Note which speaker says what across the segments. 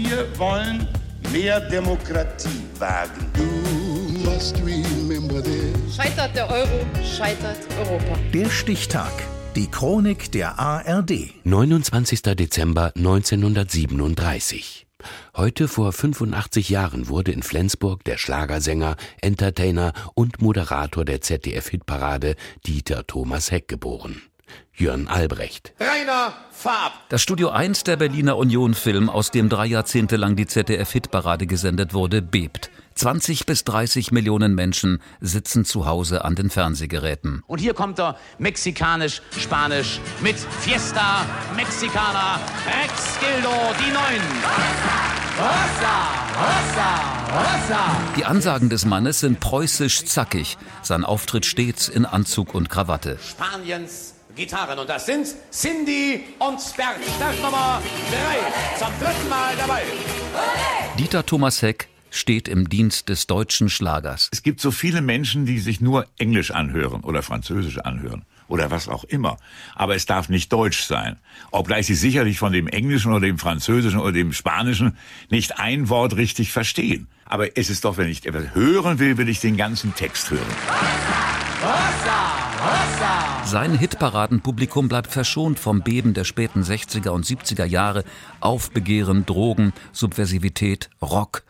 Speaker 1: Wir wollen mehr Demokratie wagen.
Speaker 2: Scheitert der Euro, scheitert Europa.
Speaker 3: Der Stichtag. Die Chronik der ARD.
Speaker 4: 29. Dezember 1937. Heute vor 85 Jahren wurde in Flensburg der Schlagersänger, Entertainer und Moderator der ZDF-Hitparade Dieter Thomas Heck geboren. Jörn Albrecht.
Speaker 5: Rainer Farb.
Speaker 6: Das Studio 1 der Berliner Union Film, aus dem drei Jahrzehnte lang die ZDF-Hitparade gesendet wurde, bebt. 20 bis 30 Millionen Menschen sitzen zu Hause an den Fernsehgeräten.
Speaker 5: Und hier kommt er mexikanisch-spanisch mit Fiesta Mexicana Rex Gildo, die Neuen.
Speaker 6: Die Ansagen des Mannes sind preußisch zackig, sein Auftritt stets in Anzug und Krawatte.
Speaker 5: Spaniens Gitarren. Und das sind Cindy und Sperg. Startnummer 3. Zum dritten Mal dabei.
Speaker 6: Dieter Thomas Heck steht im Dienst des deutschen Schlagers.
Speaker 7: Es gibt so viele Menschen, die sich nur Englisch anhören oder Französisch anhören oder was auch immer. Aber es darf nicht Deutsch sein. Obgleich sie sicherlich von dem Englischen oder dem Französischen oder dem Spanischen nicht ein Wort richtig verstehen. Aber es ist doch, wenn ich etwas hören will, will ich den ganzen Text hören.
Speaker 6: Sein Hitparadenpublikum bleibt verschont vom Beben der späten 60er und 70er Jahre, Aufbegehren, Drogen, Subversivität, Rock.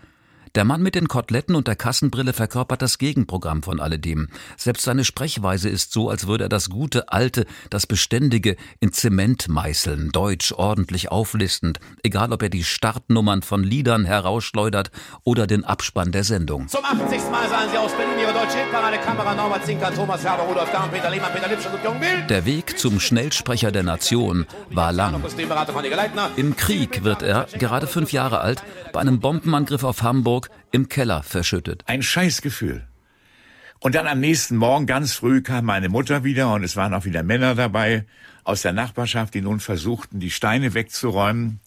Speaker 6: Der Mann mit den Koteletten und der Kassenbrille verkörpert das Gegenprogramm von alledem. Selbst seine Sprechweise ist so, als würde er das gute, alte, das beständige in Zement meißeln, deutsch, ordentlich auflistend, egal ob er die Startnummern von Liedern herausschleudert oder den Abspann der Sendung.
Speaker 5: Zum 80. Mal sahen Sie aus Berlin Ihre deutsche Hitparade. Kamera Norbert Zinker, Thomas Herber, Rudolf Dahm, Peter Lehmann, Peter Lipsch und Jung Wild.
Speaker 6: Der Weg zum Schnellsprecher der Nation war lang. Im Krieg wird er, gerade fünf Jahre alt, bei einem Bombenangriff auf Hamburg im Keller verschüttet.
Speaker 7: Ein Scheißgefühl. Und dann am nächsten Morgen ganz früh kam meine Mutter wieder und es waren auch wieder Männer dabei aus der Nachbarschaft, die nun versuchten, die Steine wegzuräumen.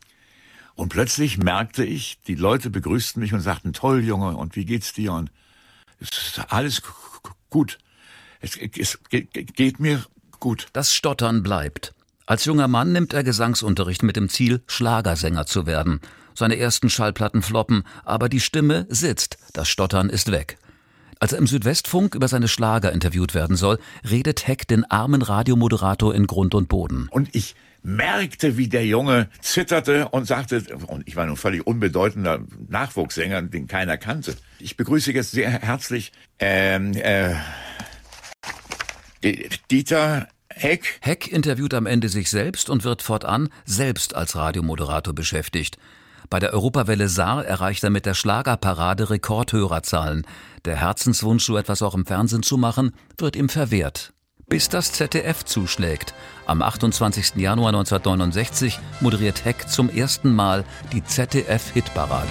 Speaker 7: Und plötzlich merkte ich, die Leute begrüßten mich und sagten, toll Junge, und wie geht's dir? Und es ist alles gut. Es, es geht mir gut.
Speaker 6: Das Stottern bleibt. Als junger Mann nimmt er Gesangsunterricht mit dem Ziel, Schlagersänger zu werden. Seine ersten Schallplatten floppen, aber die Stimme sitzt, das Stottern ist weg. Als er im Südwestfunk über seine Schlager interviewt werden soll, redet Heck den armen Radiomoderator in Grund und Boden.
Speaker 7: Und ich merkte, wie der Junge zitterte und sagte, und ich war nun völlig unbedeutender Nachwuchssänger, den keiner kannte. Ich begrüße jetzt sehr herzlich ähm, äh, Dieter Heck.
Speaker 6: Heck interviewt am Ende sich selbst und wird fortan selbst als Radiomoderator beschäftigt. Bei der Europawelle Saar erreicht er mit der Schlagerparade Rekordhörerzahlen. Der Herzenswunsch, so etwas auch im Fernsehen zu machen, wird ihm verwehrt. Bis das ZDF zuschlägt. Am 28. Januar 1969 moderiert Heck zum ersten Mal die ZDF-Hitparade.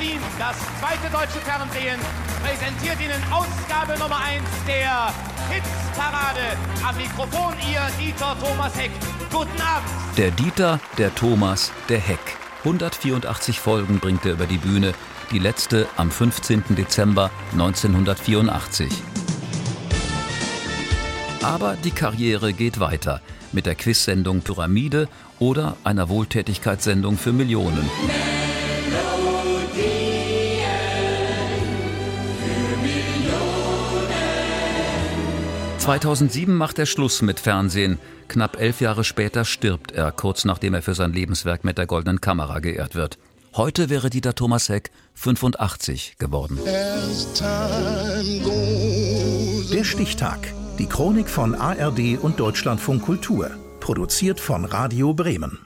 Speaker 5: Berlin, das zweite deutsche Fernsehen, präsentiert Ihnen Ausgabe Nummer 1 der Hitparade. Am Mikrofon Ihr Dieter Thomas Heck. Guten Abend.
Speaker 6: Der Dieter, der Thomas, der Heck. 184 Folgen bringt er über die Bühne, die letzte am 15. Dezember 1984. Aber die Karriere geht weiter mit der Quizsendung Pyramide oder einer Wohltätigkeitssendung für Millionen. 2007 macht er Schluss mit Fernsehen. Knapp elf Jahre später stirbt er, kurz nachdem er für sein Lebenswerk mit der Goldenen Kamera geehrt wird. Heute wäre Dieter Thomas Heck 85 geworden.
Speaker 3: Der Stichtag. Die Chronik von ARD und Deutschlandfunk Kultur. Produziert von Radio Bremen.